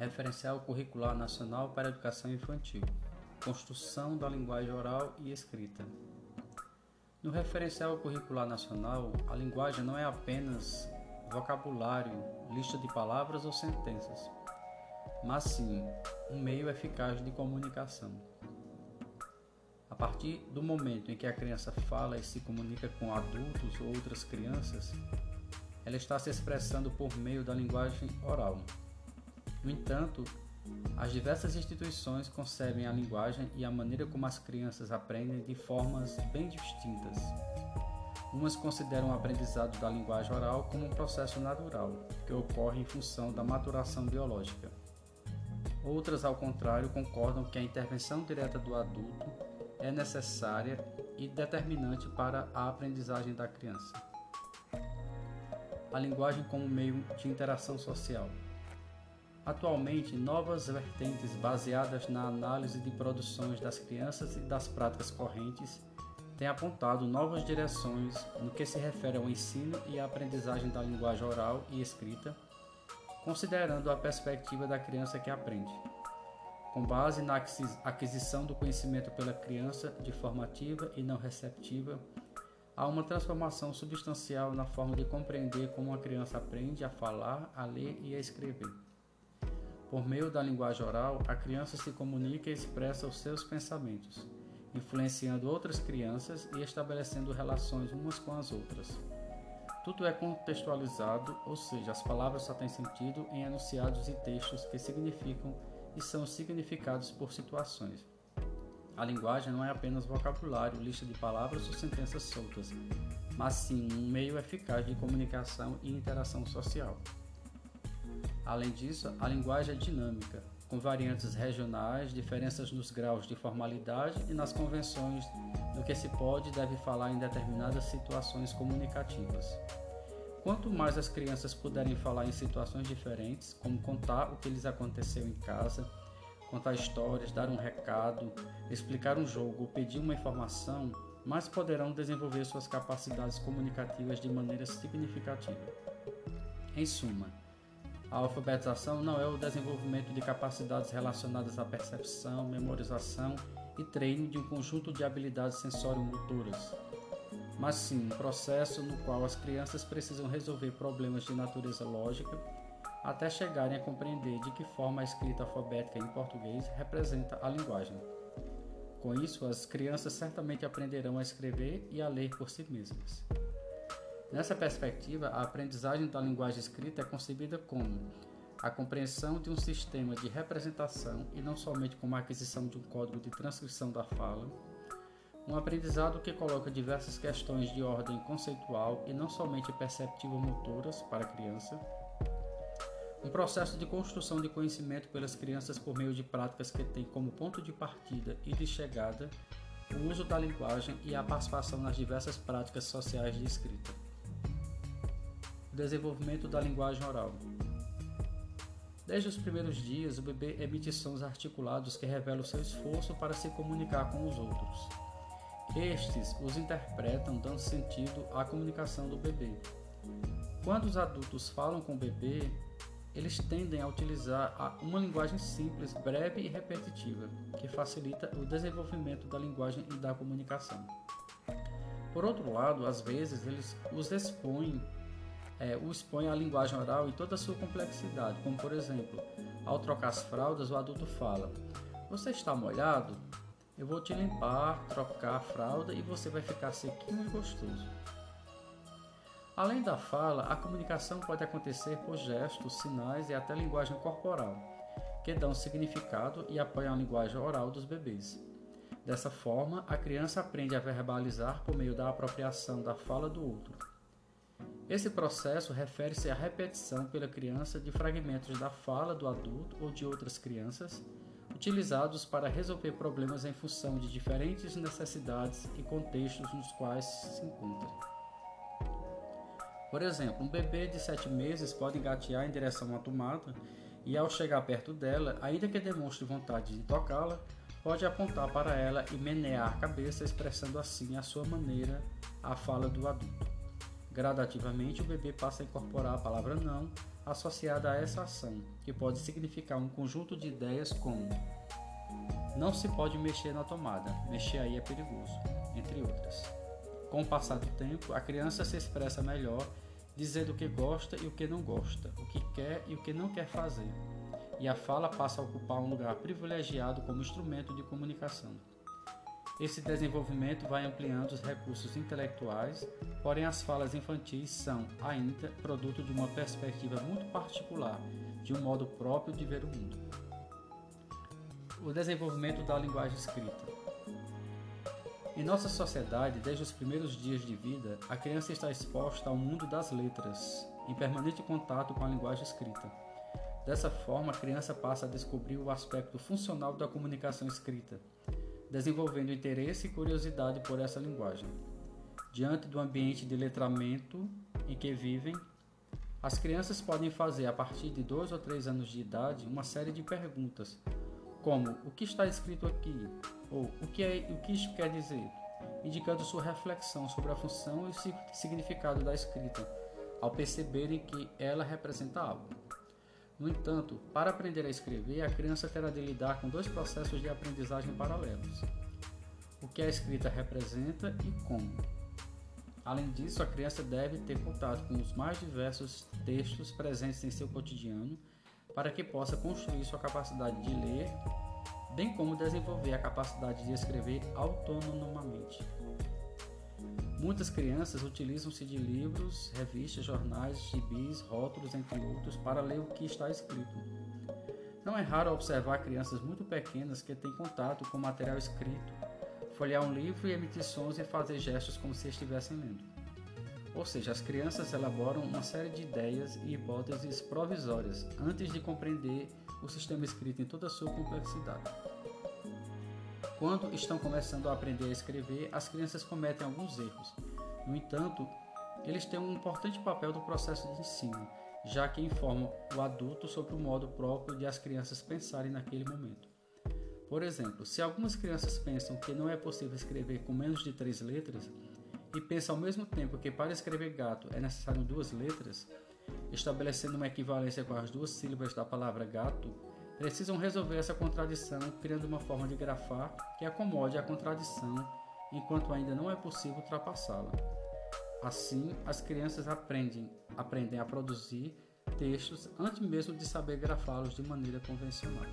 Referencial Curricular Nacional para a Educação Infantil. Construção da linguagem oral e escrita. No referencial curricular nacional, a linguagem não é apenas vocabulário, lista de palavras ou sentenças, mas sim um meio eficaz de comunicação. A partir do momento em que a criança fala e se comunica com adultos ou outras crianças, ela está se expressando por meio da linguagem oral. No entanto, as diversas instituições concebem a linguagem e a maneira como as crianças aprendem de formas bem distintas. Umas consideram o aprendizado da linguagem oral como um processo natural, que ocorre em função da maturação biológica. Outras, ao contrário, concordam que a intervenção direta do adulto é necessária e determinante para a aprendizagem da criança. A linguagem como meio de interação social. Atualmente, novas vertentes baseadas na análise de produções das crianças e das práticas correntes têm apontado novas direções no que se refere ao ensino e à aprendizagem da linguagem oral e escrita, considerando a perspectiva da criança que aprende. Com base na aquisição do conhecimento pela criança de forma ativa e não receptiva, há uma transformação substancial na forma de compreender como uma criança aprende a falar, a ler e a escrever. Por meio da linguagem oral, a criança se comunica e expressa os seus pensamentos, influenciando outras crianças e estabelecendo relações umas com as outras. Tudo é contextualizado, ou seja, as palavras só têm sentido em enunciados e textos que significam e são significados por situações. A linguagem não é apenas vocabulário, lista de palavras ou sentenças soltas, mas sim um meio eficaz de comunicação e interação social. Além disso, a linguagem é dinâmica, com variantes regionais, diferenças nos graus de formalidade e nas convenções do que se pode e deve falar em determinadas situações comunicativas. Quanto mais as crianças puderem falar em situações diferentes, como contar o que lhes aconteceu em casa, contar histórias, dar um recado, explicar um jogo ou pedir uma informação, mais poderão desenvolver suas capacidades comunicativas de maneira significativa. Em suma, a alfabetização não é o desenvolvimento de capacidades relacionadas à percepção, memorização e treino de um conjunto de habilidades sensório-motoras, mas sim um processo no qual as crianças precisam resolver problemas de natureza lógica até chegarem a compreender de que forma a escrita alfabética em português representa a linguagem. Com isso, as crianças certamente aprenderão a escrever e a ler por si mesmas. Nessa perspectiva, a aprendizagem da linguagem escrita é concebida como a compreensão de um sistema de representação e não somente como a aquisição de um código de transcrição da fala, um aprendizado que coloca diversas questões de ordem conceitual e não somente perceptivo-motoras para a criança, um processo de construção de conhecimento pelas crianças por meio de práticas que têm como ponto de partida e de chegada o uso da linguagem e a participação nas diversas práticas sociais de escrita desenvolvimento da linguagem oral. Desde os primeiros dias, o bebê emite sons articulados que revelam seu esforço para se comunicar com os outros. Estes os interpretam dando sentido à comunicação do bebê. Quando os adultos falam com o bebê, eles tendem a utilizar uma linguagem simples, breve e repetitiva, que facilita o desenvolvimento da linguagem e da comunicação. Por outro lado, às vezes eles os expõem é, o expõe à linguagem oral em toda a sua complexidade, como por exemplo, ao trocar as fraldas, o adulto fala: Você está molhado? Eu vou te limpar, trocar a fralda e você vai ficar sequinho e gostoso. Além da fala, a comunicação pode acontecer por gestos, sinais e até linguagem corporal, que dão significado e apoiam a linguagem oral dos bebês. Dessa forma, a criança aprende a verbalizar por meio da apropriação da fala do outro. Esse processo refere-se à repetição pela criança de fragmentos da fala do adulto ou de outras crianças, utilizados para resolver problemas em função de diferentes necessidades e contextos nos quais se encontra. Por exemplo, um bebê de 7 meses pode engatear em direção à tomada e, ao chegar perto dela, ainda que demonstre vontade de tocá-la, pode apontar para ela e menear a cabeça, expressando assim a sua maneira a fala do adulto. Gradativamente, o bebê passa a incorporar a palavra não associada a essa ação, que pode significar um conjunto de ideias como não se pode mexer na tomada, mexer aí é perigoso, entre outras. Com o passar do tempo, a criança se expressa melhor, dizendo o que gosta e o que não gosta, o que quer e o que não quer fazer, e a fala passa a ocupar um lugar privilegiado como instrumento de comunicação. Esse desenvolvimento vai ampliando os recursos intelectuais, porém as falas infantis são, ainda, produto de uma perspectiva muito particular, de um modo próprio de ver o mundo. O desenvolvimento da linguagem escrita. Em nossa sociedade, desde os primeiros dias de vida, a criança está exposta ao mundo das letras, em permanente contato com a linguagem escrita. Dessa forma, a criança passa a descobrir o aspecto funcional da comunicação escrita desenvolvendo interesse e curiosidade por essa linguagem. Diante do ambiente de letramento em que vivem, as crianças podem fazer, a partir de dois ou três anos de idade, uma série de perguntas, como o que está escrito aqui, ou o que, é, o que isso quer dizer, indicando sua reflexão sobre a função e o significado da escrita, ao perceberem que ela representa algo. No entanto, para aprender a escrever, a criança terá de lidar com dois processos de aprendizagem paralelos: o que a escrita representa e como. Além disso, a criança deve ter contato com os mais diversos textos presentes em seu cotidiano para que possa construir sua capacidade de ler, bem como desenvolver a capacidade de escrever autonomamente. Muitas crianças utilizam-se de livros, revistas, jornais, gibis, rótulos, entre outros, para ler o que está escrito. Não é raro observar crianças muito pequenas que têm contato com material escrito, folhear um livro e emitir sons e fazer gestos como se estivessem lendo. Ou seja, as crianças elaboram uma série de ideias e hipóteses provisórias antes de compreender o sistema escrito em toda a sua complexidade. Quando estão começando a aprender a escrever, as crianças cometem alguns erros. No entanto, eles têm um importante papel no processo de ensino, já que informam o adulto sobre o modo próprio de as crianças pensarem naquele momento. Por exemplo, se algumas crianças pensam que não é possível escrever com menos de três letras, e pensam ao mesmo tempo que para escrever gato é necessário duas letras, estabelecendo uma equivalência com as duas sílabas da palavra gato, precisam resolver essa contradição criando uma forma de grafar que acomode a contradição enquanto ainda não é possível ultrapassá-la. Assim, as crianças aprendem, aprendem a produzir textos antes mesmo de saber grafá-los de maneira convencional.